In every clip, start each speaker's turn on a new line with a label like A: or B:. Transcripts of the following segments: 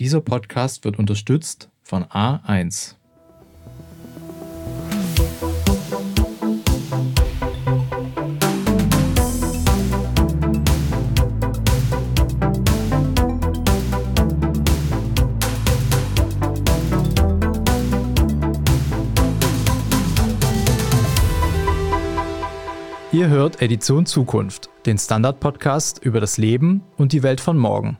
A: Dieser Podcast wird unterstützt von A1. Ihr hört Edition Zukunft, den Standard-Podcast über das Leben und die Welt von morgen.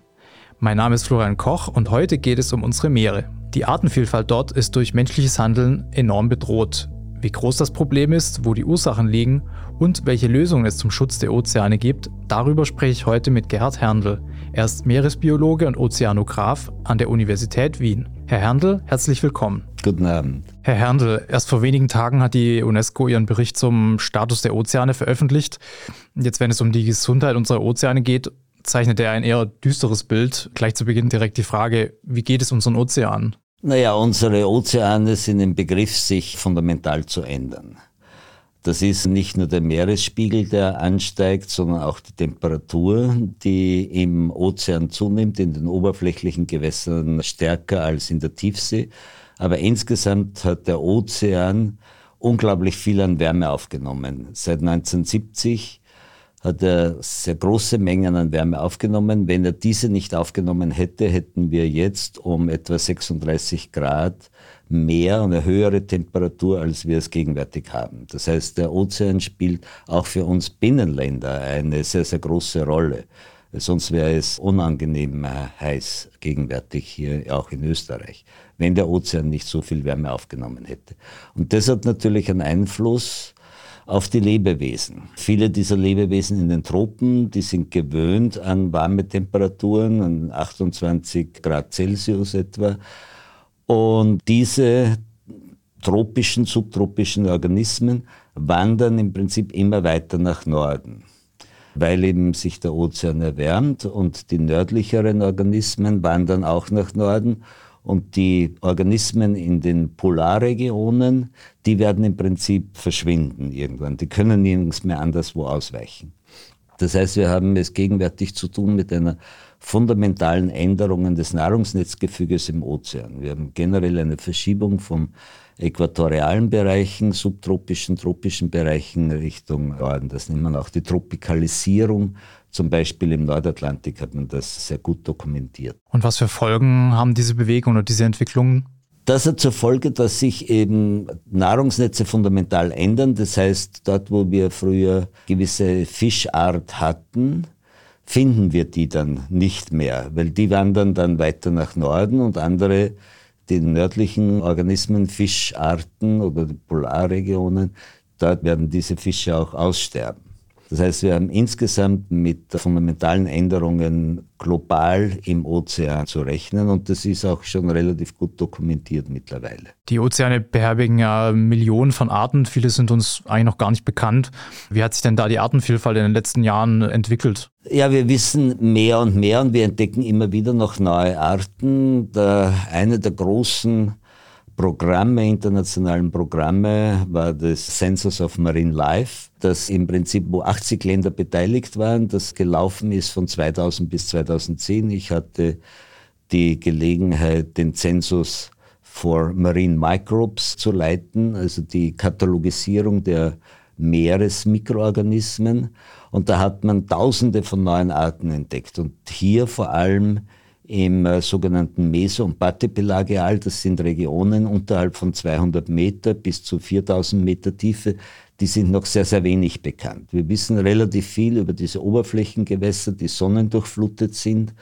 A: Mein Name ist Florian Koch und heute geht es um unsere Meere. Die Artenvielfalt dort ist durch menschliches Handeln enorm bedroht. Wie groß das Problem ist, wo die Ursachen liegen und welche Lösungen es zum Schutz der Ozeane gibt, darüber spreche ich heute mit Gerhard Herndl. Er ist Meeresbiologe und Ozeanograph an der Universität Wien. Herr Herndl, herzlich willkommen.
B: Guten Abend.
A: Herr Herndl, erst vor wenigen Tagen hat die UNESCO ihren Bericht zum Status der Ozeane veröffentlicht. Jetzt, wenn es um die Gesundheit unserer Ozeane geht, zeichnet er ein eher düsteres Bild. Gleich zu Beginn direkt die Frage, wie geht es unseren Ozeanen?
B: Naja, unsere Ozeane sind im Begriff, sich fundamental zu ändern. Das ist nicht nur der Meeresspiegel, der ansteigt, sondern auch die Temperatur, die im Ozean zunimmt, in den oberflächlichen Gewässern stärker als in der Tiefsee. Aber insgesamt hat der Ozean unglaublich viel an Wärme aufgenommen. Seit 1970 hat er sehr große Mengen an Wärme aufgenommen. Wenn er diese nicht aufgenommen hätte, hätten wir jetzt um etwa 36 Grad mehr und eine höhere Temperatur, als wir es gegenwärtig haben. Das heißt, der Ozean spielt auch für uns Binnenländer eine sehr, sehr große Rolle. Sonst wäre es unangenehm heiß gegenwärtig hier auch in Österreich, wenn der Ozean nicht so viel Wärme aufgenommen hätte. Und das hat natürlich einen Einfluss auf die Lebewesen. Viele dieser Lebewesen in den Tropen, die sind gewöhnt an warme Temperaturen, an 28 Grad Celsius etwa. Und diese tropischen, subtropischen Organismen wandern im Prinzip immer weiter nach Norden, weil eben sich der Ozean erwärmt und die nördlicheren Organismen wandern auch nach Norden und die Organismen in den Polarregionen, die werden im Prinzip verschwinden irgendwann. Die können nirgends mehr anderswo ausweichen. Das heißt, wir haben es gegenwärtig zu tun mit einer fundamentalen Änderung des Nahrungsnetzgefüges im Ozean. Wir haben generell eine Verschiebung vom äquatorialen Bereichen, subtropischen, tropischen Bereichen Richtung Norden. Das nennt man auch die Tropikalisierung zum Beispiel im Nordatlantik hat man das sehr gut dokumentiert.
A: Und was für Folgen haben diese Bewegungen oder diese Entwicklungen?
B: Das hat zur Folge, dass sich eben Nahrungsnetze fundamental ändern. Das heißt, dort, wo wir früher gewisse Fischart hatten, finden wir die dann nicht mehr, weil die wandern dann weiter nach Norden und andere, die nördlichen Organismen, Fischarten oder Polarregionen, dort werden diese Fische auch aussterben. Das heißt, wir haben insgesamt mit fundamentalen Änderungen global im Ozean zu rechnen und das ist auch schon relativ gut dokumentiert mittlerweile.
A: Die Ozeane beherbergen ja Millionen von Arten, viele sind uns eigentlich noch gar nicht bekannt. Wie hat sich denn da die Artenvielfalt in den letzten Jahren entwickelt?
B: Ja, wir wissen mehr und mehr und wir entdecken immer wieder noch neue Arten. Der, eine der großen Programme, internationalen Programme, war das Census of Marine Life, das im Prinzip, wo 80 Länder beteiligt waren, das gelaufen ist von 2000 bis 2010. Ich hatte die Gelegenheit, den Census for Marine Microbes zu leiten, also die Katalogisierung der Meeresmikroorganismen. Und da hat man Tausende von neuen Arten entdeckt. Und hier vor allem im äh, sogenannten Meso- und Batepelagial. Das sind Regionen unterhalb von 200 Meter bis zu 4000 Meter Tiefe. Die sind noch sehr, sehr wenig bekannt. Wir wissen relativ viel über diese Oberflächengewässer, die sonnendurchflutet sind.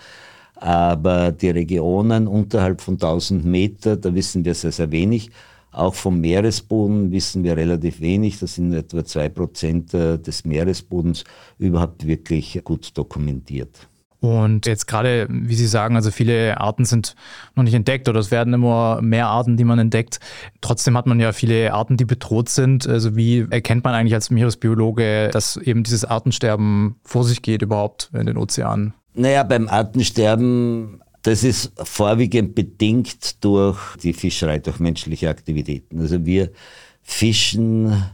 B: Aber die Regionen unterhalb von 1000 Meter, da wissen wir sehr, sehr wenig. Auch vom Meeresboden wissen wir relativ wenig. Das sind etwa zwei Prozent äh, des Meeresbodens überhaupt wirklich gut dokumentiert.
A: Und jetzt gerade, wie Sie sagen, also viele Arten sind noch nicht entdeckt oder es werden immer mehr Arten, die man entdeckt. Trotzdem hat man ja viele Arten, die bedroht sind. Also wie erkennt man eigentlich als Meeresbiologe, dass eben dieses Artensterben vor sich geht überhaupt in den Ozeanen?
B: Naja, beim Artensterben, das ist vorwiegend bedingt durch die Fischerei, durch menschliche Aktivitäten. Also wir fischen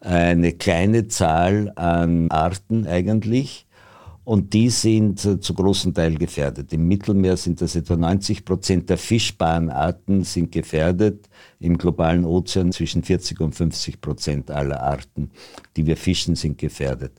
B: eine kleine Zahl an Arten eigentlich und die sind äh, zu großen Teil gefährdet. Im Mittelmeer sind das etwa 90 Prozent der fischbaren Arten sind gefährdet. Im globalen Ozean zwischen 40 und 50 Prozent aller Arten, die wir fischen, sind gefährdet.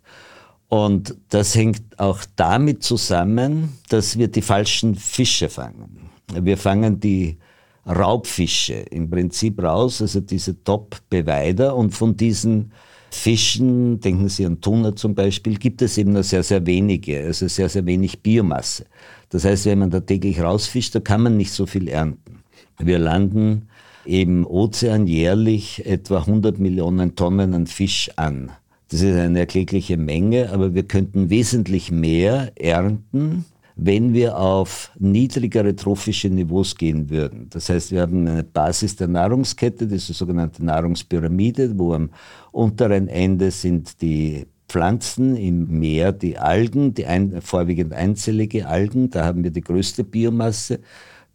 B: Und das hängt auch damit zusammen, dass wir die falschen Fische fangen. Wir fangen die Raubfische im Prinzip raus, also diese Top-Beweider und von diesen Fischen, denken Sie an Tuna zum Beispiel, gibt es eben nur sehr, sehr wenige, also sehr, sehr wenig Biomasse. Das heißt, wenn man da täglich rausfischt, da kann man nicht so viel ernten. Wir landen im Ozean jährlich etwa 100 Millionen Tonnen an Fisch an. Das ist eine erklägliche Menge, aber wir könnten wesentlich mehr ernten, wenn wir auf niedrigere trophische Niveaus gehen würden. Das heißt, wir haben eine Basis der Nahrungskette, das ist die sogenannte Nahrungspyramide, wo am unteren Ende sind die Pflanzen im Meer, die Algen, die ein, vorwiegend einzellige Algen, da haben wir die größte Biomasse.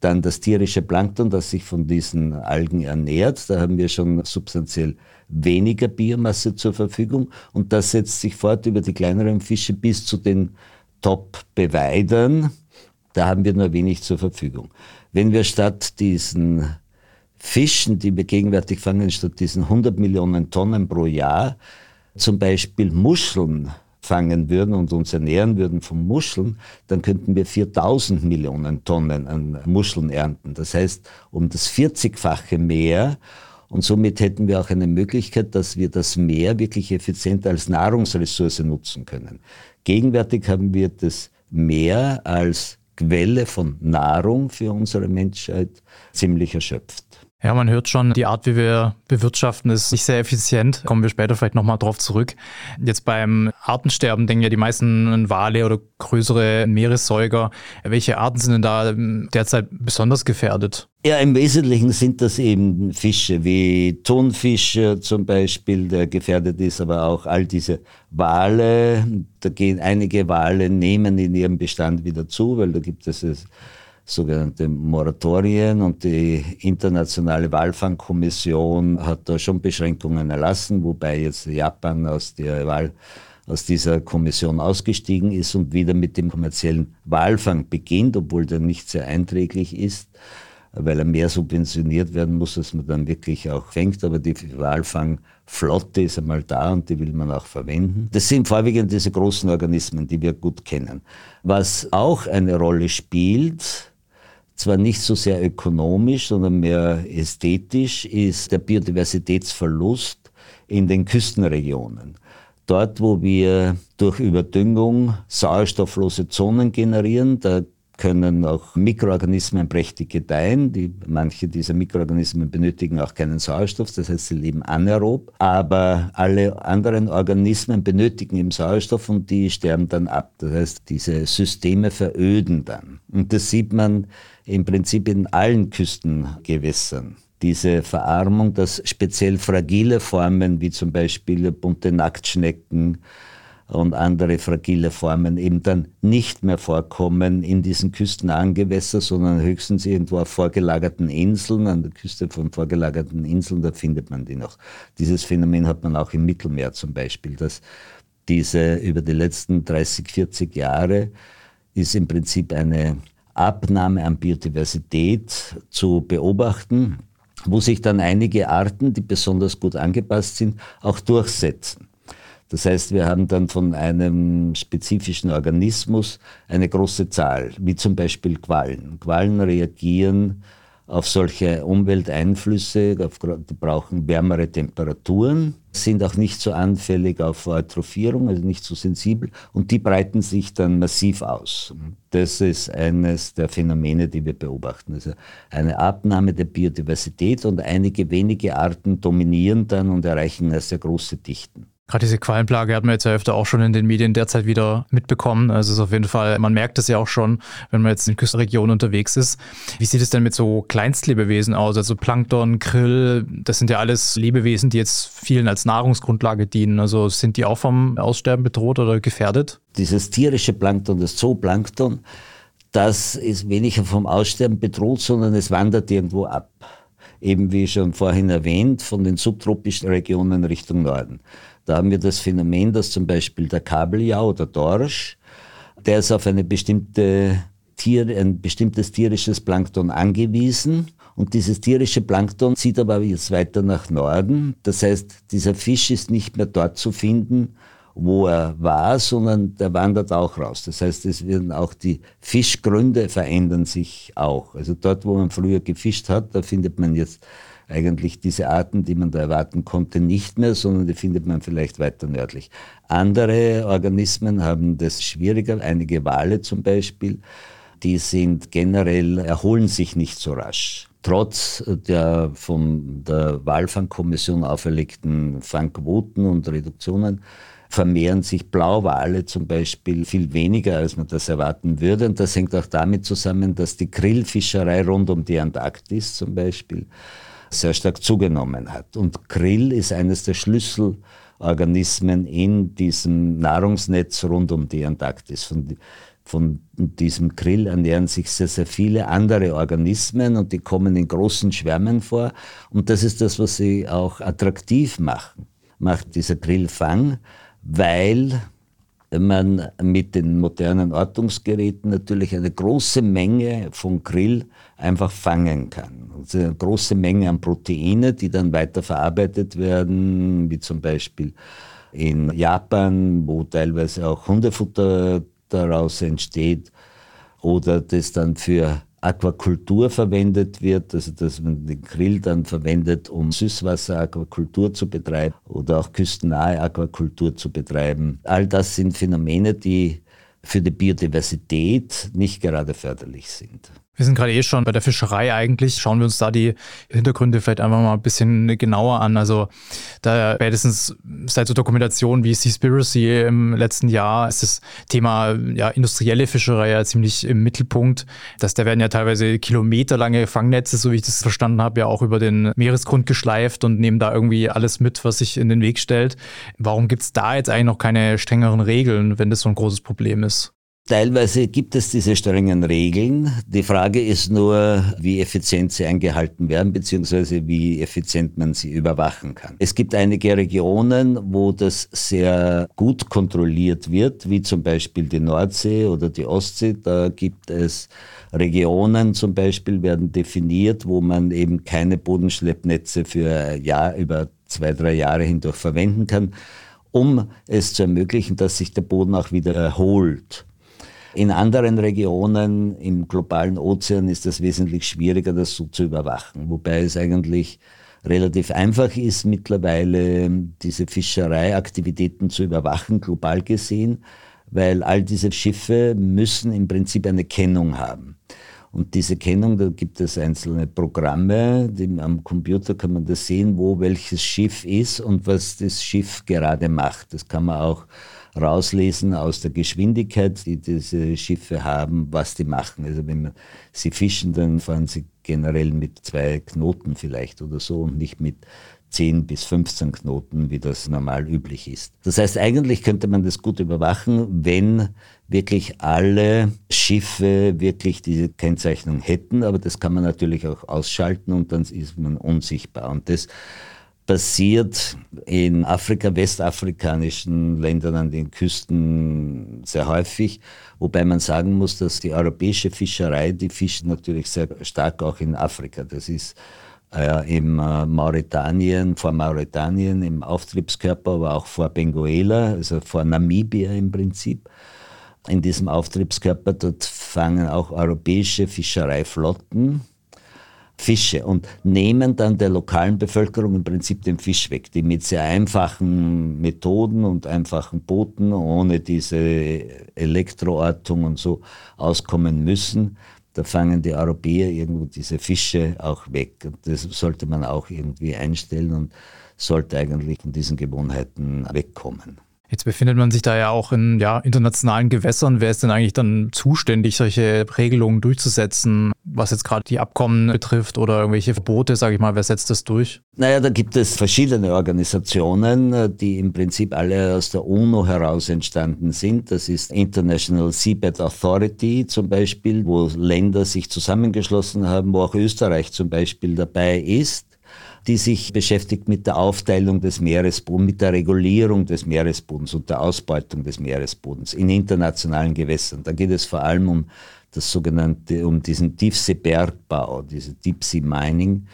B: Dann das tierische Plankton, das sich von diesen Algen ernährt, da haben wir schon substanziell weniger Biomasse zur Verfügung und das setzt sich fort über die kleineren Fische bis zu den Top-Beweidern. Da haben wir nur wenig zur Verfügung. Wenn wir statt diesen Fischen, die wir gegenwärtig fangen, statt diesen 100 Millionen Tonnen pro Jahr, zum Beispiel Muscheln fangen würden und uns ernähren würden von Muscheln, dann könnten wir 4000 Millionen Tonnen an Muscheln ernten. Das heißt, um das 40-fache mehr und somit hätten wir auch eine Möglichkeit, dass wir das Meer wirklich effizient als Nahrungsressource nutzen können. Gegenwärtig haben wir das Meer als Quelle von Nahrung für unsere Menschheit ziemlich erschöpft.
A: Ja, man hört schon, die Art, wie wir bewirtschaften, ist nicht sehr effizient. Kommen wir später vielleicht nochmal drauf zurück. Jetzt beim Artensterben denken ja die meisten Wale oder größere Meeressäuger. Welche Arten sind denn da derzeit besonders gefährdet?
B: Ja, im Wesentlichen sind das eben Fische wie Thunfisch zum Beispiel, der gefährdet ist, aber auch all diese Wale. Da gehen einige Wale, nehmen in ihrem Bestand wieder zu, weil da gibt es sogenannte Moratorien und die internationale Walfangkommission hat da schon Beschränkungen erlassen, wobei jetzt Japan aus der Wahl aus dieser Kommission ausgestiegen ist und wieder mit dem kommerziellen Walfang beginnt, obwohl der nicht sehr einträglich ist, weil er mehr subventioniert werden muss, als man dann wirklich auch fängt. Aber die Walfangflotte ist einmal da und die will man auch verwenden. Das sind vorwiegend diese großen Organismen, die wir gut kennen. Was auch eine Rolle spielt, zwar nicht so sehr ökonomisch, sondern mehr ästhetisch, ist der Biodiversitätsverlust in den Küstenregionen. Dort, wo wir durch Überdüngung sauerstofflose Zonen generieren, da können auch Mikroorganismen prächtig gedeihen. Die, manche dieser Mikroorganismen benötigen auch keinen Sauerstoff, das heißt, sie leben anaerob. Aber alle anderen Organismen benötigen eben Sauerstoff und die sterben dann ab. Das heißt, diese Systeme veröden dann. Und das sieht man im Prinzip in allen Küstengewässern diese Verarmung, dass speziell fragile Formen wie zum Beispiel bunte Nacktschnecken und andere fragile Formen eben dann nicht mehr vorkommen in diesen küstennahen Gewässern, sondern höchstens irgendwo auf vorgelagerten Inseln, an der Küste von vorgelagerten Inseln, da findet man die noch. Dieses Phänomen hat man auch im Mittelmeer zum Beispiel, dass diese über die letzten 30, 40 Jahre ist im Prinzip eine Abnahme an Biodiversität zu beobachten, wo sich dann einige Arten, die besonders gut angepasst sind, auch durchsetzen. Das heißt, wir haben dann von einem spezifischen Organismus eine große Zahl, wie zum Beispiel Quallen. Quallen reagieren auf solche Umwelteinflüsse, die brauchen wärmere Temperaturen, sind auch nicht so anfällig auf Eutrophierung, also nicht so sensibel und die breiten sich dann massiv aus. Das ist eines der Phänomene, die wir beobachten. Also eine Abnahme der Biodiversität und einige wenige Arten dominieren dann und erreichen sehr große Dichten.
A: Gerade diese Quallenplage hat man jetzt ja öfter auch schon in den Medien derzeit wieder mitbekommen. Also es ist auf jeden Fall, man merkt es ja auch schon, wenn man jetzt in Küstenregionen unterwegs ist. Wie sieht es denn mit so Kleinstlebewesen aus? Also Plankton, Krill, das sind ja alles Lebewesen, die jetzt vielen als Nahrungsgrundlage dienen. Also sind die auch vom Aussterben bedroht oder gefährdet?
B: Dieses tierische Plankton, das Zooplankton, das ist weniger vom Aussterben bedroht, sondern es wandert irgendwo ab eben wie schon vorhin erwähnt, von den subtropischen Regionen Richtung Norden. Da haben wir das Phänomen, dass zum Beispiel der Kabeljau oder Dorsch Der ist auf eine bestimmte Tier, ein bestimmtes tierisches Plankton angewiesen. Und dieses tierische Plankton zieht aber jetzt weiter nach Norden. Das heißt, dieser Fisch ist nicht mehr dort zu finden, wo er war, sondern der wandert auch raus. Das heißt, es werden auch die Fischgründe verändern sich auch. Also dort, wo man früher gefischt hat, da findet man jetzt eigentlich diese Arten, die man da erwarten konnte, nicht mehr, sondern die findet man vielleicht weiter nördlich. Andere Organismen haben das schwieriger, einige Wale zum Beispiel, die sind generell, erholen sich nicht so rasch. Trotz der von der Walfangkommission auferlegten Fangquoten und Reduktionen vermehren sich Blauwale zum Beispiel viel weniger, als man das erwarten würde. Und das hängt auch damit zusammen, dass die Grillfischerei rund um die Antarktis zum Beispiel sehr stark zugenommen hat. Und Krill ist eines der Schlüsselorganismen in diesem Nahrungsnetz rund um die Antarktis. Von, von diesem Krill ernähren sich sehr, sehr viele andere Organismen und die kommen in großen Schwärmen vor. Und das ist das, was sie auch attraktiv machen, macht dieser Grillfang, weil man mit den modernen Ortungsgeräten natürlich eine große Menge von Grill einfach fangen kann. Also eine große Menge an Proteine, die dann weiter verarbeitet werden, wie zum Beispiel in Japan, wo teilweise auch Hundefutter daraus entsteht, oder das dann für Aquakultur verwendet wird, also dass man den Grill dann verwendet, um Süßwasser-Aquakultur zu betreiben oder auch küstennahe Aquakultur zu betreiben. All das sind Phänomene, die für die Biodiversität nicht gerade förderlich sind.
A: Wir sind gerade eh schon bei der Fischerei eigentlich. Schauen wir uns da die Hintergründe vielleicht einfach mal ein bisschen genauer an. Also da spätestens seit so Dokumentationen wie Seaspiracy im letzten Jahr ist das Thema ja, industrielle Fischerei ja ziemlich im Mittelpunkt. Dass da werden ja teilweise kilometerlange Fangnetze, so wie ich das verstanden habe, ja auch über den Meeresgrund geschleift und nehmen da irgendwie alles mit, was sich in den Weg stellt. Warum gibt es da jetzt eigentlich noch keine strengeren Regeln, wenn das so ein großes Problem ist?
B: Teilweise gibt es diese strengen Regeln. Die Frage ist nur, wie effizient sie eingehalten werden, beziehungsweise wie effizient man sie überwachen kann. Es gibt einige Regionen, wo das sehr gut kontrolliert wird, wie zum Beispiel die Nordsee oder die Ostsee. Da gibt es Regionen zum Beispiel werden definiert, wo man eben keine Bodenschleppnetze für Jahr über zwei, drei Jahre hindurch verwenden kann, um es zu ermöglichen, dass sich der Boden auch wieder erholt. In anderen Regionen im globalen Ozean ist es wesentlich schwieriger, das so zu überwachen, wobei es eigentlich relativ einfach ist, mittlerweile diese Fischereiaktivitäten zu überwachen, global gesehen, weil all diese Schiffe müssen im Prinzip eine Kennung haben. Und diese Kennung, da gibt es einzelne Programme, die, am Computer kann man das sehen, wo welches Schiff ist und was das Schiff gerade macht. Das kann man auch rauslesen aus der Geschwindigkeit, die diese Schiffe haben, was die machen. Also wenn man sie fischen, dann fahren sie generell mit zwei Knoten vielleicht oder so und nicht mit 10 bis 15 Knoten, wie das normal üblich ist. Das heißt, eigentlich könnte man das gut überwachen, wenn wirklich alle Schiffe wirklich diese Kennzeichnung hätten, aber das kann man natürlich auch ausschalten und dann ist man unsichtbar. Und das passiert in Afrika, westafrikanischen Ländern an den Küsten sehr häufig, wobei man sagen muss, dass die europäische Fischerei, die fischt natürlich sehr stark auch in Afrika. Das ist äh, im äh, Mauretanien, vor Mauretanien im Auftriebskörper, aber auch vor Benguela, also vor Namibia im Prinzip. In diesem Auftriebskörper, dort fangen auch europäische Fischereiflotten Fische und nehmen dann der lokalen Bevölkerung im Prinzip den Fisch weg, die mit sehr einfachen Methoden und einfachen Booten, ohne diese Elektroortung und so auskommen müssen. Da fangen die Europäer irgendwo diese Fische auch weg. Und das sollte man auch irgendwie einstellen und sollte eigentlich von diesen Gewohnheiten wegkommen.
A: Jetzt befindet man sich da ja auch in ja, internationalen Gewässern. Wer ist denn eigentlich dann zuständig, solche Regelungen durchzusetzen, was jetzt gerade die Abkommen betrifft oder irgendwelche Verbote, sage ich mal, wer setzt das durch?
B: Naja, da gibt es verschiedene Organisationen, die im Prinzip alle aus der UNO heraus entstanden sind. Das ist International Seabed Authority zum Beispiel, wo Länder sich zusammengeschlossen haben, wo auch Österreich zum Beispiel dabei ist. Die sich beschäftigt mit der Aufteilung des Meeresbodens, mit der Regulierung des Meeresbodens und der Ausbeutung des Meeresbodens in internationalen Gewässern. Da geht es vor allem um das sogenannte, um diesen Tiefseebergbau, diese Deep Sea Mining,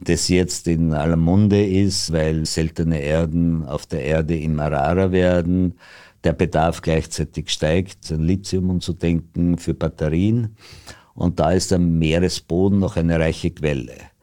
B: das jetzt in aller Munde ist, weil seltene Erden auf der Erde immer rarer werden, der Bedarf gleichzeitig steigt, an Lithium und zu denken für Batterien. Und da ist der Meeresboden noch eine reiche Quelle.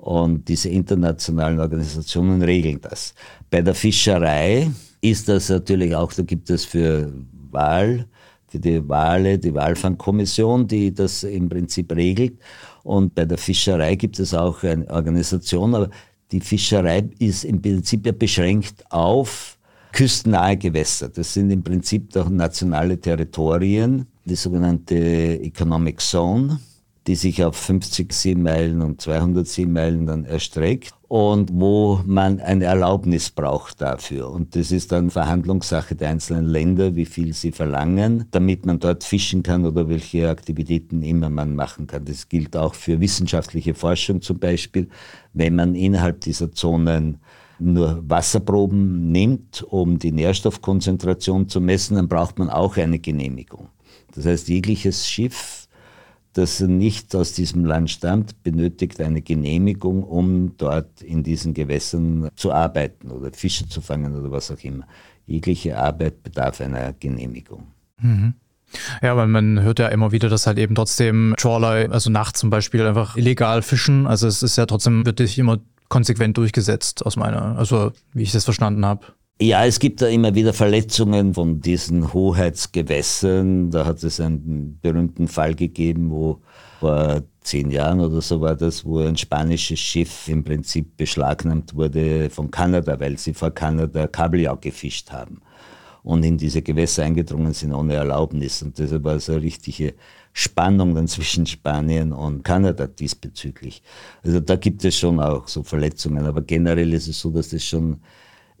B: Und diese internationalen Organisationen regeln das. Bei der Fischerei ist das natürlich auch, da gibt es für Wal, für die Wale, die Walfangkommission, die das im Prinzip regelt. Und bei der Fischerei gibt es auch eine Organisation, aber die Fischerei ist im Prinzip ja beschränkt auf küstennahe Gewässer. Das sind im Prinzip doch nationale Territorien, die sogenannte Economic Zone die sich auf 50 Seemeilen und 200 Seemeilen dann erstreckt und wo man eine Erlaubnis braucht dafür. Und das ist dann Verhandlungssache der einzelnen Länder, wie viel sie verlangen, damit man dort fischen kann oder welche Aktivitäten immer man machen kann. Das gilt auch für wissenschaftliche Forschung zum Beispiel. Wenn man innerhalb dieser Zonen nur Wasserproben nimmt, um die Nährstoffkonzentration zu messen, dann braucht man auch eine Genehmigung. Das heißt, jegliches Schiff das nicht aus diesem Land stammt, benötigt eine Genehmigung, um dort in diesen Gewässern zu arbeiten oder Fische zu fangen oder was auch immer. Jegliche Arbeit bedarf einer Genehmigung.
A: Mhm. Ja, weil man hört ja immer wieder, dass halt eben trotzdem Trawler, also nachts zum Beispiel, einfach illegal fischen. Also es ist ja trotzdem, wird nicht immer konsequent durchgesetzt aus meiner, also wie ich das verstanden habe.
B: Ja, es gibt da immer wieder Verletzungen von diesen Hoheitsgewässern. Da hat es einen berühmten Fall gegeben, wo vor zehn Jahren oder so war das, wo ein spanisches Schiff im Prinzip beschlagnahmt wurde von Kanada, weil sie vor Kanada Kabeljau gefischt haben und in diese Gewässer eingedrungen sind ohne Erlaubnis. Und deshalb war es eine richtige Spannung dann zwischen Spanien und Kanada diesbezüglich. Also da gibt es schon auch so Verletzungen, aber generell ist es so, dass das schon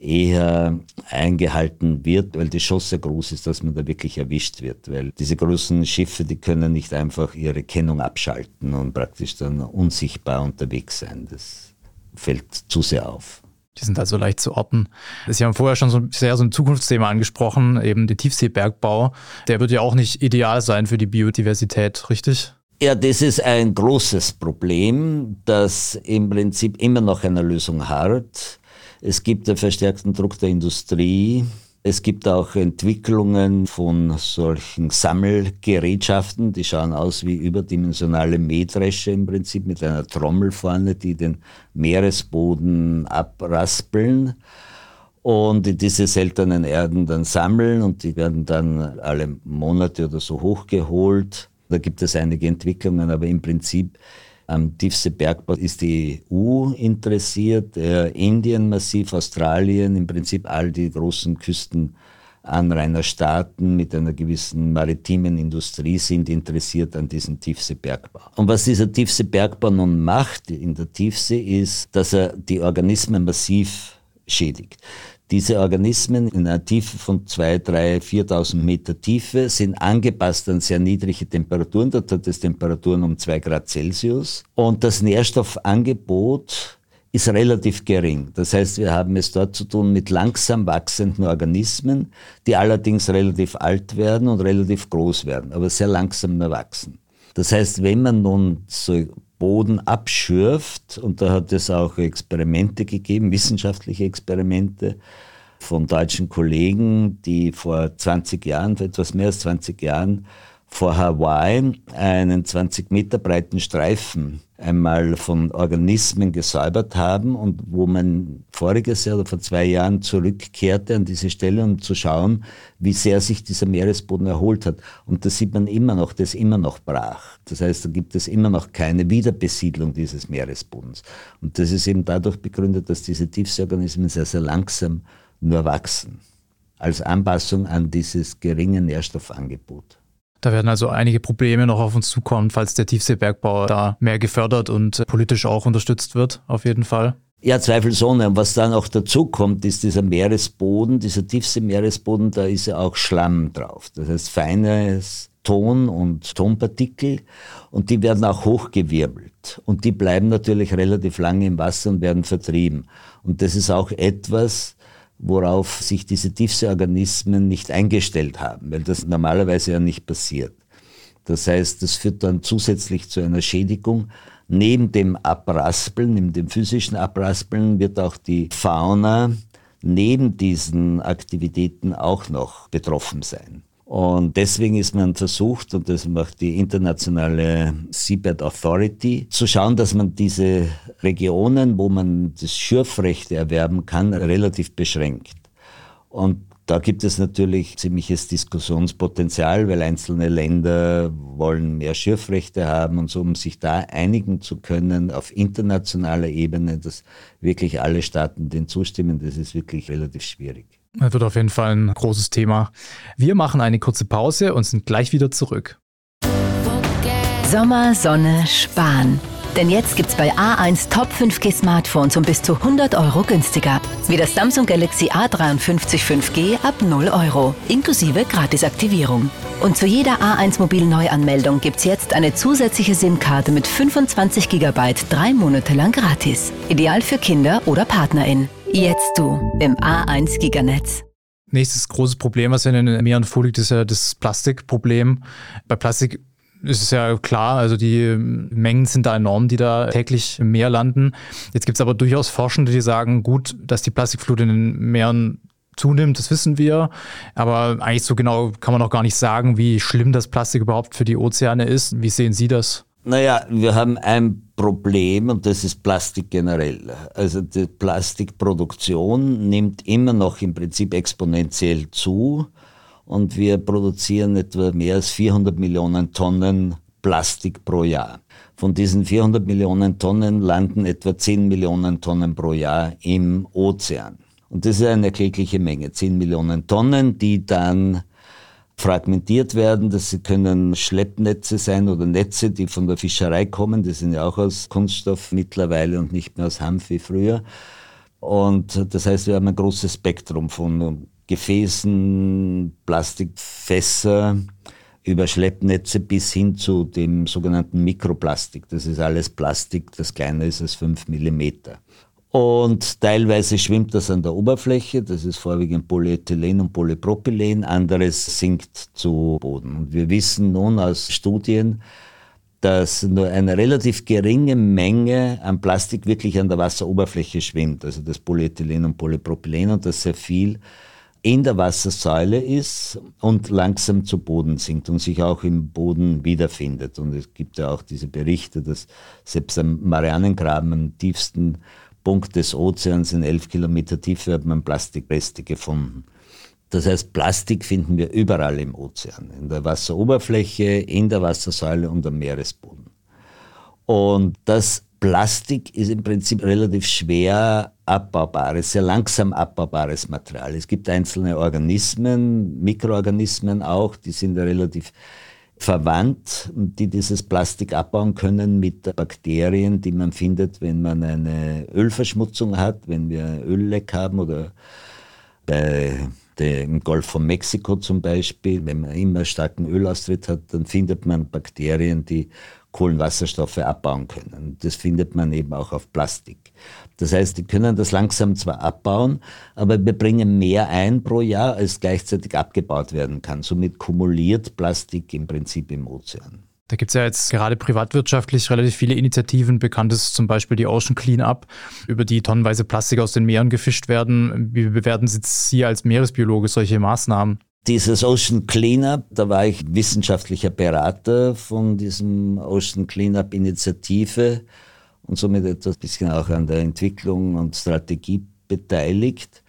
B: eher eingehalten wird, weil die Chance groß ist, dass man da wirklich erwischt wird. Weil diese großen Schiffe, die können nicht einfach ihre Kennung abschalten und praktisch dann unsichtbar unterwegs sein. Das fällt zu sehr auf.
A: Die sind also leicht zu orten. Sie haben vorher schon so sehr so ein Zukunftsthema angesprochen, eben den Tiefseebergbau. Der wird ja auch nicht ideal sein für die Biodiversität, richtig?
B: Ja, das ist ein großes Problem, das im Prinzip immer noch einer Lösung harrt. Es gibt einen verstärkten Druck der Industrie. Es gibt auch Entwicklungen von solchen Sammelgerätschaften, die schauen aus wie überdimensionale Mähdrescher im Prinzip mit einer Trommel vorne, die den Meeresboden abraspeln und diese seltenen Erden dann sammeln und die werden dann alle Monate oder so hochgeholt. Da gibt es einige Entwicklungen, aber im Prinzip am tiefsten Bergbau ist die EU interessiert, äh, Indien massiv, Australien, im Prinzip all die großen Küstenanrainerstaaten mit einer gewissen maritimen Industrie sind interessiert an diesem Tiefseebergbau. Und was dieser Tiefseebergbau nun macht in der Tiefsee ist, dass er die Organismen massiv schädigt. Diese Organismen in einer Tiefe von 2, 3, 4.000 Meter Tiefe sind angepasst an sehr niedrige Temperaturen. Dort hat es Temperaturen um 2 Grad Celsius. Und das Nährstoffangebot ist relativ gering. Das heißt, wir haben es dort zu tun mit langsam wachsenden Organismen, die allerdings relativ alt werden und relativ groß werden, aber sehr langsam nur wachsen. Das heißt, wenn man nun so Boden abschürft, und da hat es auch Experimente gegeben, wissenschaftliche Experimente von deutschen Kollegen, die vor 20 Jahren, etwas mehr als 20 Jahren, vor Hawaii einen 20 Meter breiten Streifen einmal von Organismen gesäubert haben und wo man voriges Jahr oder vor zwei Jahren zurückkehrte an diese Stelle, um zu schauen, wie sehr sich dieser Meeresboden erholt hat. Und da sieht man immer noch, das immer noch brach. Das heißt, da gibt es immer noch keine Wiederbesiedlung dieses Meeresbodens. Und das ist eben dadurch begründet, dass diese Tiefseeorganismen sehr, sehr langsam nur wachsen. Als Anpassung an dieses geringe Nährstoffangebot.
A: Da werden also einige Probleme noch auf uns zukommen, falls der Tiefseebergbau da mehr gefördert und politisch auch unterstützt wird, auf jeden Fall.
B: Ja, zweifelsohne. Und was dann auch dazu kommt, ist dieser Meeresboden, dieser tiefste Meeresboden, da ist ja auch Schlamm drauf. Das heißt feines Ton und Tonpartikel und die werden auch hochgewirbelt und die bleiben natürlich relativ lange im Wasser und werden vertrieben. Und das ist auch etwas, worauf sich diese Tiefseeorganismen nicht eingestellt haben, weil das normalerweise ja nicht passiert. Das heißt, das führt dann zusätzlich zu einer Schädigung. Neben dem Abraspeln, neben dem physischen Abraspeln wird auch die Fauna neben diesen Aktivitäten auch noch betroffen sein. Und deswegen ist man versucht, und das macht die internationale Seabed Authority, zu schauen, dass man diese Regionen, wo man das Schürfrechte erwerben kann, relativ beschränkt. Und da gibt es natürlich ziemliches Diskussionspotenzial, weil einzelne Länder wollen mehr Schürfrechte haben und so, um sich da einigen zu können auf internationaler Ebene, dass wirklich alle Staaten den zustimmen, das ist wirklich relativ schwierig.
A: Das wird auf jeden Fall ein großes Thema. Wir machen eine kurze Pause und sind gleich wieder zurück.
C: Sommer, Sonne, Sparen. Denn jetzt gibt's bei A1 Top 5G Smartphones um bis zu 100 Euro günstiger. Wie das Samsung Galaxy A53 5G ab 0 Euro, inklusive Gratisaktivierung. Und zu jeder A1 Mobil Neuanmeldung gibt's jetzt eine zusätzliche SIM-Karte mit 25 GB drei Monate lang gratis. Ideal für Kinder oder PartnerInnen. Jetzt du im A1 Giganetz.
A: Nächstes großes Problem, was in den Meeren vorliegt, ist ja das Plastikproblem. Bei Plastik ist es ja klar, also die Mengen sind da enorm, die da täglich im Meer landen. Jetzt gibt es aber durchaus Forschende, die sagen, gut, dass die Plastikflut in den Meeren zunimmt, das wissen wir. Aber eigentlich so genau kann man auch gar nicht sagen, wie schlimm das Plastik überhaupt für die Ozeane ist. Wie sehen Sie das?
B: Naja, wir haben ein Problem und das ist Plastik generell. Also die Plastikproduktion nimmt immer noch im Prinzip exponentiell zu und wir produzieren etwa mehr als 400 Millionen Tonnen Plastik pro Jahr. Von diesen 400 Millionen Tonnen landen etwa 10 Millionen Tonnen pro Jahr im Ozean. Und das ist eine erklägliche Menge, 10 Millionen Tonnen, die dann fragmentiert werden. Das können Schleppnetze sein oder Netze, die von der Fischerei kommen. Die sind ja auch aus Kunststoff mittlerweile und nicht mehr aus Hanf wie früher. Und das heißt, wir haben ein großes Spektrum von Gefäßen, Plastikfässer, über Schleppnetze bis hin zu dem sogenannten Mikroplastik. Das ist alles Plastik, das kleiner ist als fünf Millimeter. Und teilweise schwimmt das an der Oberfläche, das ist vorwiegend Polyethylen und Polypropylen, anderes sinkt zu Boden. Und wir wissen nun aus Studien, dass nur eine relativ geringe Menge an Plastik wirklich an der Wasseroberfläche schwimmt, also das Polyethylen und Polypropylen und dass sehr viel in der Wassersäule ist und langsam zu Boden sinkt und sich auch im Boden wiederfindet. Und es gibt ja auch diese Berichte, dass selbst am Marianengraben, am tiefsten Punkt des Ozeans in elf Kilometer Tiefe, hat man Plastikreste gefunden. Das heißt, Plastik finden wir überall im Ozean, in der Wasseroberfläche, in der Wassersäule und am Meeresboden. Und das Plastik ist im Prinzip relativ schwer abbaubares, sehr langsam abbaubares Material. Es gibt einzelne Organismen, Mikroorganismen auch, die sind relativ verwandt, die dieses Plastik abbauen können mit Bakterien, die man findet, wenn man eine Ölverschmutzung hat, wenn wir Ölleck haben oder bei im Golf von Mexiko zum Beispiel, wenn man immer starken Ölaustritt hat, dann findet man Bakterien, die Kohlenwasserstoffe abbauen können. Das findet man eben auch auf Plastik. Das heißt, die können das langsam zwar abbauen, aber wir bringen mehr ein pro Jahr, als gleichzeitig abgebaut werden kann. Somit kumuliert Plastik im Prinzip im Ozean.
A: Da gibt es ja jetzt gerade privatwirtschaftlich relativ viele Initiativen. Bekannt ist zum Beispiel die Ocean Cleanup, über die tonnenweise Plastik aus den Meeren gefischt werden. Wie bewerten Sie als Meeresbiologe solche Maßnahmen?
B: Dieses Ocean Cleanup, da war ich wissenschaftlicher Berater von diesem Ocean Cleanup Initiative und somit etwas bisschen auch an der Entwicklung und Strategie beteiligt.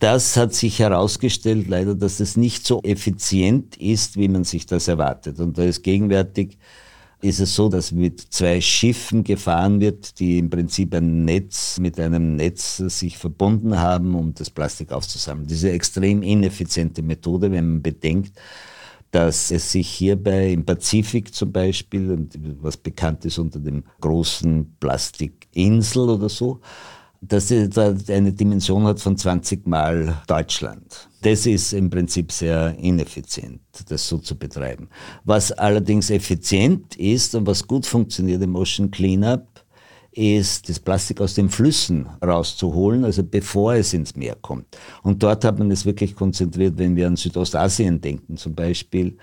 B: Das hat sich herausgestellt, leider, dass es nicht so effizient ist, wie man sich das erwartet. Und da ist gegenwärtig ist es so, dass mit zwei Schiffen gefahren wird, die im Prinzip ein Netz mit einem Netz sich verbunden haben, um das Plastik aufzusammeln. Diese extrem ineffiziente Methode, wenn man bedenkt, dass es sich hierbei im Pazifik zum Beispiel, was bekannt ist unter dem großen Plastikinsel oder so, dass sie da eine Dimension hat von 20 Mal Deutschland. Das ist im Prinzip sehr ineffizient, das so zu betreiben. Was allerdings effizient ist und was gut funktioniert im Ocean Cleanup, ist das Plastik aus den Flüssen rauszuholen, also bevor es ins Meer kommt. Und dort hat man es wirklich konzentriert, wenn wir an Südostasien denken zum Beispiel,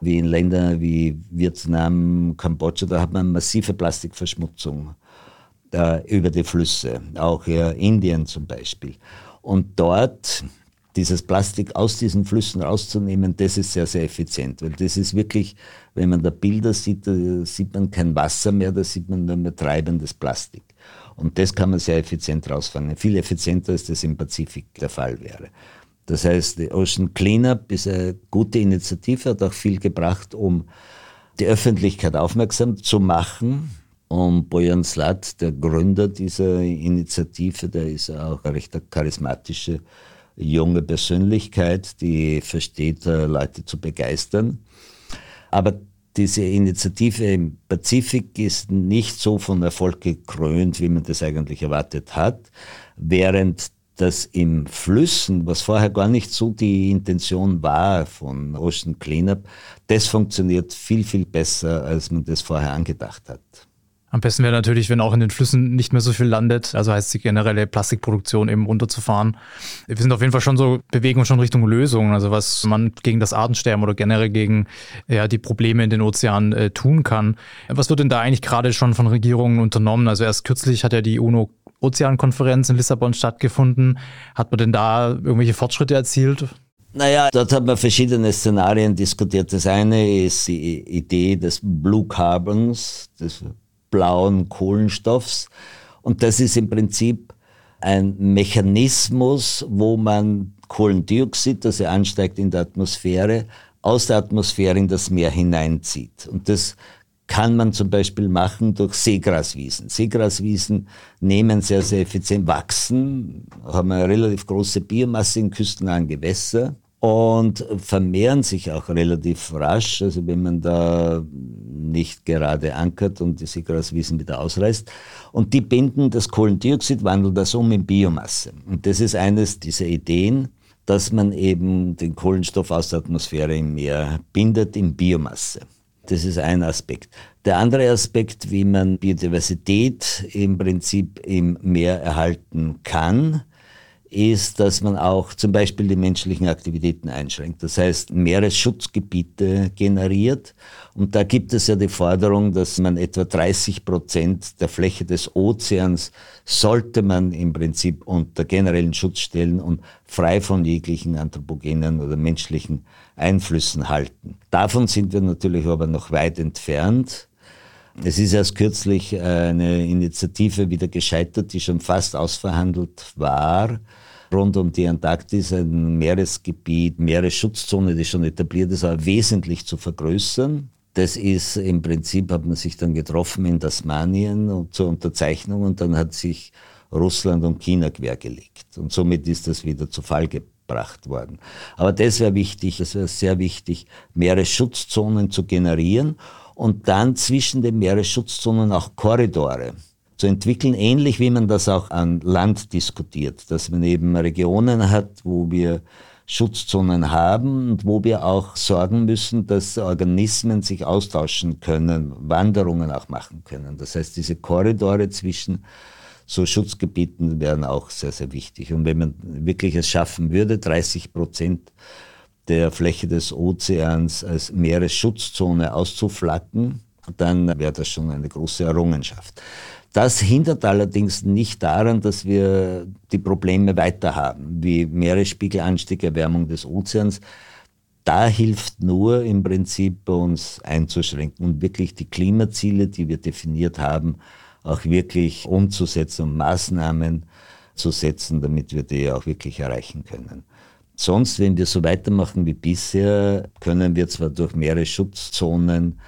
B: wie in Ländern wie Vietnam, Kambodscha, da hat man massive Plastikverschmutzung äh, über die Flüsse, auch ja, Indien zum Beispiel. Und dort dieses Plastik aus diesen Flüssen rauszunehmen, das ist sehr, sehr effizient, weil das ist wirklich, wenn man da Bilder sieht, da sieht man kein Wasser mehr, da sieht man nur mehr treibendes Plastik. Und das kann man sehr effizient rausfangen, viel effizienter als das im Pazifik der Fall wäre. Das heißt, die Ocean Cleanup ist eine gute Initiative, hat auch viel gebracht, um die Öffentlichkeit aufmerksam zu machen. Und Bojan Slat, der Gründer dieser Initiative, der ist auch eine recht charismatische junge Persönlichkeit, die versteht, äh, Leute zu begeistern. Aber diese Initiative im Pazifik ist nicht so von Erfolg gekrönt, wie man das eigentlich erwartet hat, während das im Flüssen, was vorher gar nicht so die Intention war von Ocean Cleanup, das funktioniert viel, viel besser, als man das vorher angedacht hat.
A: Am besten wäre natürlich, wenn auch in den Flüssen nicht mehr so viel landet. Also heißt die generelle Plastikproduktion eben runterzufahren. Wir sind auf jeden Fall schon so, bewegen uns schon Richtung Lösungen. Also was man gegen das Artensterben oder generell gegen ja, die Probleme in den Ozeanen äh, tun kann. Was wird denn da eigentlich gerade schon von Regierungen unternommen? Also erst kürzlich hat ja die UNO Ozeankonferenz in Lissabon stattgefunden. Hat man denn da irgendwelche Fortschritte erzielt?
B: Naja, dort hat man verschiedene Szenarien diskutiert. Das eine ist die Idee des Blue Carbons, des blauen Kohlenstoffs. Und das ist im Prinzip ein Mechanismus, wo man Kohlendioxid, das ja ansteigt in der Atmosphäre, aus der Atmosphäre in das Meer hineinzieht. Und das kann man zum Beispiel machen durch Seegraswiesen. Seegraswiesen nehmen sehr, sehr effizient, wachsen, haben eine relativ große Biomasse in küstennahen Gewässer und vermehren sich auch relativ rasch. Also wenn man da nicht gerade ankert und die Seegraswiesen wieder ausreißt. Und die binden das Kohlendioxid, wandeln das um in Biomasse. Und das ist eines dieser Ideen, dass man eben den Kohlenstoff aus der Atmosphäre im Meer bindet in Biomasse. Das ist ein Aspekt. Der andere Aspekt, wie man Biodiversität im Prinzip im Meer erhalten kann, ist, dass man auch zum Beispiel die menschlichen Aktivitäten einschränkt. Das heißt, Meeresschutzgebiete generiert. Und da gibt es ja die Forderung, dass man etwa 30 Prozent der Fläche des Ozeans sollte man im Prinzip unter generellen Schutz stellen und frei von jeglichen anthropogenen oder menschlichen Einflüssen halten. Davon sind wir natürlich aber noch weit entfernt. Es ist erst kürzlich eine Initiative wieder gescheitert, die schon fast ausverhandelt war rund um die Antarktis ein Meeresgebiet, Meeresschutzzone, die schon etabliert ist, aber wesentlich zu vergrößern. Das ist im Prinzip, hat man sich dann getroffen in Tasmanien zur Unterzeichnung und dann hat sich Russland und China quergelegt. Und somit ist das wieder zu Fall gebracht worden. Aber das wäre wichtig, es wäre sehr wichtig, Meeresschutzzonen zu generieren und dann zwischen den Meeresschutzzonen auch Korridore zu entwickeln, ähnlich wie man das auch an Land diskutiert, dass man eben Regionen hat, wo wir Schutzzonen haben und wo wir auch sorgen müssen, dass Organismen sich austauschen können, Wanderungen auch machen können. Das heißt, diese Korridore zwischen so Schutzgebieten wären auch sehr, sehr wichtig. Und wenn man wirklich es schaffen würde, 30 Prozent der Fläche des Ozeans als Meeresschutzzone auszuflacken, dann wäre das schon eine große Errungenschaft. Das hindert allerdings nicht daran, dass wir die Probleme weiter haben, wie Meeresspiegelanstieg, Erwärmung des Ozeans. Da hilft nur im Prinzip uns einzuschränken und wirklich die Klimaziele, die wir definiert haben, auch wirklich umzusetzen und Maßnahmen zu setzen, damit wir die auch wirklich erreichen können. Sonst, wenn wir so weitermachen wie bisher, können wir zwar durch Meeressschutzzonen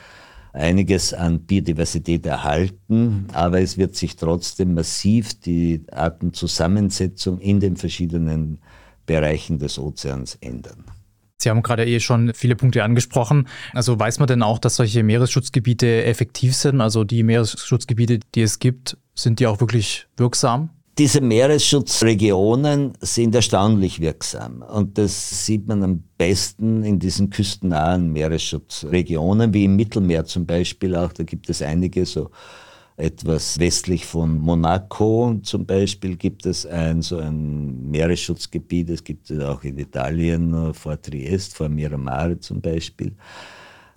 B: einiges an Biodiversität erhalten, aber es wird sich trotzdem massiv die Artenzusammensetzung in den verschiedenen Bereichen des Ozeans ändern.
A: Sie haben gerade eh schon viele Punkte angesprochen. Also weiß man denn auch, dass solche Meeresschutzgebiete effektiv sind? Also die Meeresschutzgebiete, die es gibt, sind die auch wirklich wirksam?
B: Diese Meeresschutzregionen sind erstaunlich wirksam und das sieht man am besten in diesen küstennahen Meeresschutzregionen, wie im Mittelmeer zum Beispiel auch. Da gibt es einige so etwas westlich von Monaco zum Beispiel gibt es ein so ein Meeresschutzgebiet. Es gibt es auch in Italien vor Triest, vor Miramare zum Beispiel.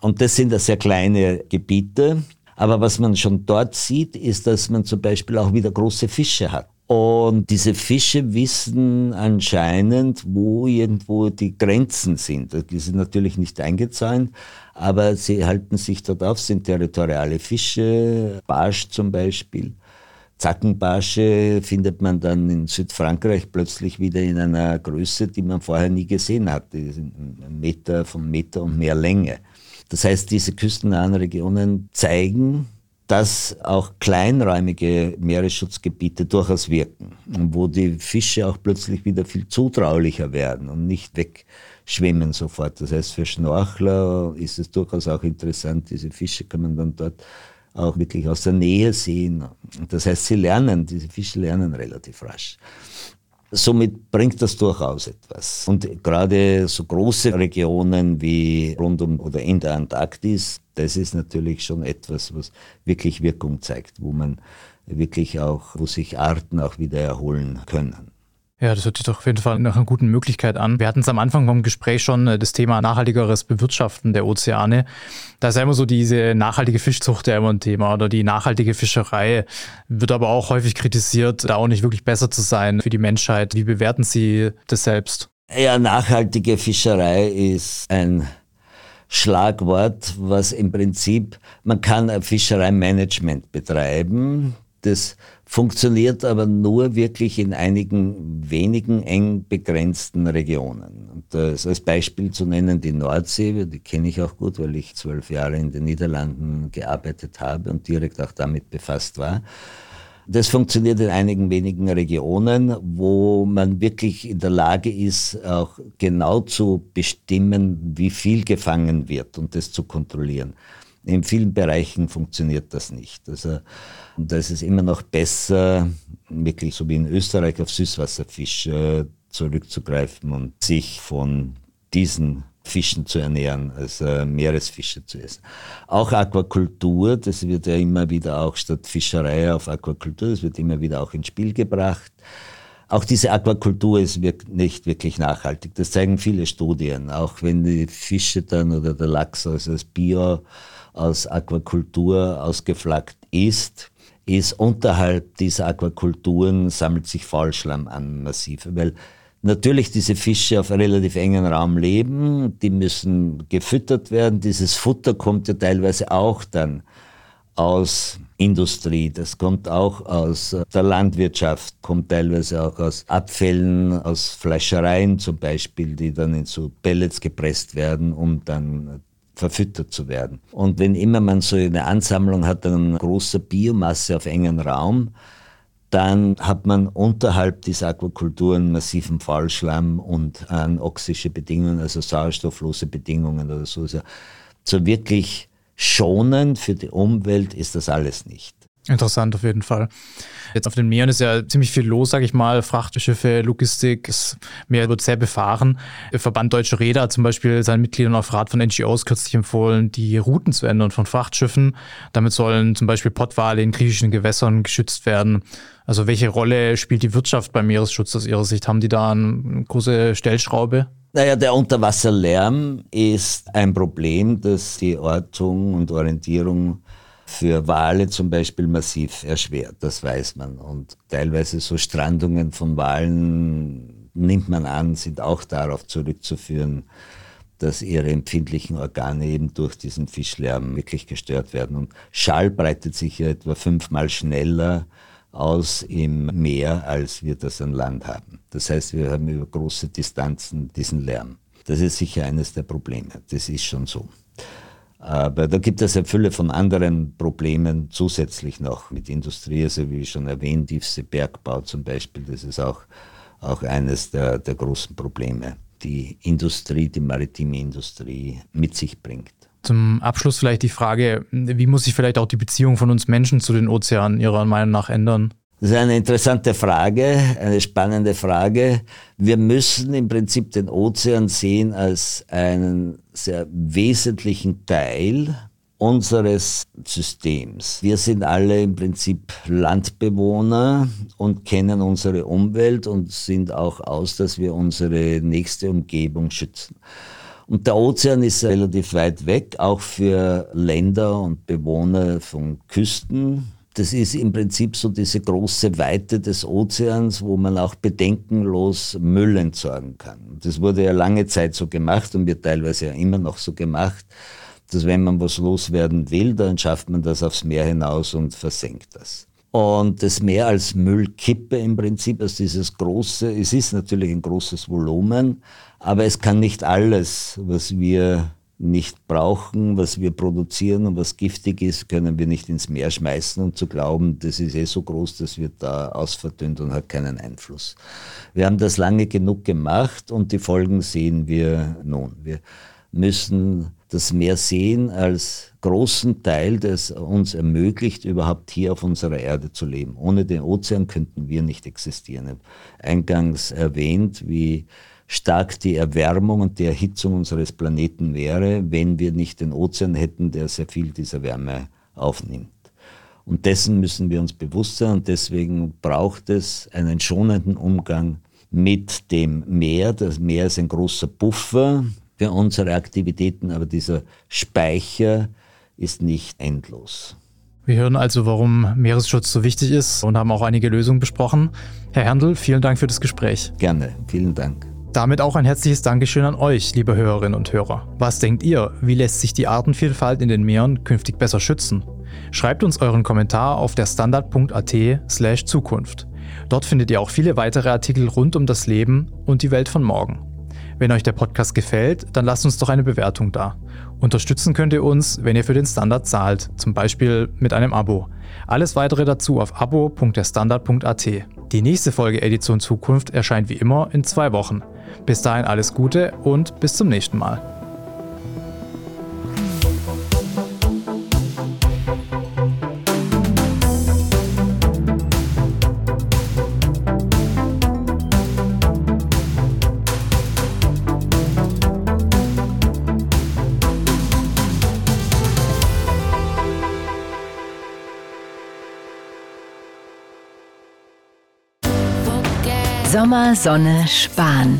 B: Und das sind sehr kleine Gebiete. Aber was man schon dort sieht, ist, dass man zum Beispiel auch wieder große Fische hat. Und diese Fische wissen anscheinend, wo irgendwo die Grenzen sind. Die sind natürlich nicht eingezäunt, aber sie halten sich dort auf, sind territoriale Fische, Barsch zum Beispiel. Zackenbarsche findet man dann in Südfrankreich plötzlich wieder in einer Größe, die man vorher nie gesehen hat. Die sind Meter von Meter und mehr Länge. Das heißt, diese küstennahen Regionen zeigen, dass auch kleinräumige Meeresschutzgebiete durchaus wirken, wo die Fische auch plötzlich wieder viel zutraulicher werden und nicht wegschwimmen sofort. Das heißt, für Schnorchler ist es durchaus auch interessant, diese Fische kann man dann dort auch wirklich aus der Nähe sehen. Das heißt, sie lernen, diese Fische lernen relativ rasch. Somit bringt das durchaus etwas. Und gerade so große Regionen wie rund um oder in der Antarktis, das ist natürlich schon etwas, was wirklich Wirkung zeigt, wo man wirklich auch, wo sich Arten auch wieder erholen können.
A: Ja, das hört sich doch auf jeden Fall nach einer guten Möglichkeit an. Wir hatten es am Anfang vom Gespräch schon, äh, das Thema nachhaltigeres Bewirtschaften der Ozeane. Da ist ja immer so diese nachhaltige Fischzucht ja immer ein Thema oder die nachhaltige Fischerei wird aber auch häufig kritisiert, da auch nicht wirklich besser zu sein für die Menschheit. Wie bewerten Sie das selbst?
B: Ja, nachhaltige Fischerei ist ein Schlagwort, was im Prinzip, man kann Fischereimanagement betreiben. Das funktioniert aber nur wirklich in einigen wenigen eng begrenzten Regionen. Und das als Beispiel zu nennen die Nordsee, die kenne ich auch gut, weil ich zwölf Jahre in den Niederlanden gearbeitet habe und direkt auch damit befasst war. Das funktioniert in einigen wenigen Regionen, wo man wirklich in der Lage ist, auch genau zu bestimmen, wie viel gefangen wird und das zu kontrollieren. In vielen Bereichen funktioniert das nicht. Also da ist es immer noch besser, wirklich so wie in Österreich auf Süßwasserfische zurückzugreifen und sich von diesen Fischen zu ernähren, als äh, Meeresfische zu essen. Auch Aquakultur, das wird ja immer wieder auch statt Fischerei auf Aquakultur, das wird immer wieder auch ins Spiel gebracht. Auch diese Aquakultur ist nicht wirklich nachhaltig. Das zeigen viele Studien. Auch wenn die Fische dann oder der Lachs also als Bio aus Aquakultur ausgeflaggt ist, ist unterhalb dieser Aquakulturen sammelt sich Faulschlamm an massiv, weil natürlich diese Fische auf relativ engen Raum leben, die müssen gefüttert werden. Dieses Futter kommt ja teilweise auch dann aus Industrie, das kommt auch aus der Landwirtschaft, kommt teilweise auch aus Abfällen, aus Fleischereien zum Beispiel, die dann in so Pellets gepresst werden, um dann verfüttert zu werden. Und wenn immer man so eine Ansammlung hat an großer Biomasse auf engen Raum, dann hat man unterhalb dieser Aquakulturen massiven Faulschlamm und anoxische Bedingungen, also sauerstofflose Bedingungen oder so. Also so wirklich schonend für die Umwelt ist das alles nicht.
A: Interessant auf jeden Fall. Jetzt auf den Meeren ist ja ziemlich viel los, sage ich mal. Frachtschiffe, Logistik, das Meer wird sehr befahren. Der Verband Deutsche Räder hat zum Beispiel seinen Mitgliedern auf Rat von NGOs kürzlich empfohlen, die Routen zu ändern von Frachtschiffen. Damit sollen zum Beispiel Pottwale in griechischen Gewässern geschützt werden. Also welche Rolle spielt die Wirtschaft beim Meeresschutz aus Ihrer Sicht? Haben die da eine große Stellschraube?
B: Naja, der Unterwasserlärm ist ein Problem, das die Ortung und Orientierung für Wale zum Beispiel massiv erschwert, das weiß man. Und teilweise so Strandungen von Walen, nimmt man an, sind auch darauf zurückzuführen, dass ihre empfindlichen Organe eben durch diesen Fischlärm wirklich gestört werden. Und Schall breitet sich ja etwa fünfmal schneller aus im Meer, als wir das an Land haben. Das heißt, wir haben über große Distanzen diesen Lärm. Das ist sicher eines der Probleme. Das ist schon so. Aber da gibt es eine Fülle von anderen Problemen zusätzlich noch mit Industrie, also wie schon erwähnt, tiefste Bergbau zum Beispiel, das ist auch, auch eines der, der großen Probleme, die Industrie, die maritime Industrie mit sich bringt.
A: Zum Abschluss vielleicht die Frage, wie muss sich vielleicht auch die Beziehung von uns Menschen zu den Ozeanen Ihrer Meinung nach ändern?
B: Das ist eine interessante Frage, eine spannende Frage. Wir müssen im Prinzip den Ozean sehen als einen sehr wesentlichen Teil unseres Systems. Wir sind alle im Prinzip Landbewohner und kennen unsere Umwelt und sind auch aus, dass wir unsere nächste Umgebung schützen. Und der Ozean ist relativ weit weg, auch für Länder und Bewohner von Küsten das ist im Prinzip so diese große Weite des Ozeans, wo man auch bedenkenlos Müll entsorgen kann. Das wurde ja lange Zeit so gemacht und wird teilweise ja immer noch so gemacht, dass wenn man was loswerden will, dann schafft man das aufs Meer hinaus und versenkt das. Und das Meer als Müllkippe im Prinzip, als dieses große, es ist natürlich ein großes Volumen, aber es kann nicht alles, was wir nicht brauchen, was wir produzieren und was giftig ist, können wir nicht ins Meer schmeißen und zu glauben, das ist eh so groß, das wird da ausverdünnt und hat keinen Einfluss. Wir haben das lange genug gemacht und die Folgen sehen wir nun. Wir müssen das Meer sehen als großen Teil, das uns ermöglicht, überhaupt hier auf unserer Erde zu leben. Ohne den Ozean könnten wir nicht existieren. Eingangs erwähnt, wie stark die Erwärmung und die Erhitzung unseres Planeten wäre, wenn wir nicht den Ozean hätten, der sehr viel dieser Wärme aufnimmt. Und dessen müssen wir uns bewusst sein und deswegen braucht es einen schonenden Umgang mit dem Meer. Das Meer ist ein großer Buffer für unsere Aktivitäten, aber dieser Speicher ist nicht endlos.
A: Wir hören also, warum Meeresschutz so wichtig ist und haben auch einige Lösungen besprochen. Herr Herndl, vielen Dank für das Gespräch.
B: Gerne, vielen Dank.
A: Damit auch ein herzliches Dankeschön an euch, liebe Hörerinnen und Hörer. Was denkt ihr? Wie lässt sich die Artenvielfalt in den Meeren künftig besser schützen? Schreibt uns euren Kommentar auf der standard.at/slash Zukunft. Dort findet ihr auch viele weitere Artikel rund um das Leben und die Welt von morgen. Wenn euch der Podcast gefällt, dann lasst uns doch eine Bewertung da. Unterstützen könnt ihr uns, wenn ihr für den Standard zahlt, zum Beispiel mit einem Abo. Alles weitere dazu auf abo.derstandard.at. Die nächste Folge Edition Zukunft erscheint wie immer in zwei Wochen. Bis dahin alles Gute und bis zum nächsten Mal.
C: Sommer, Sonne, Sparen.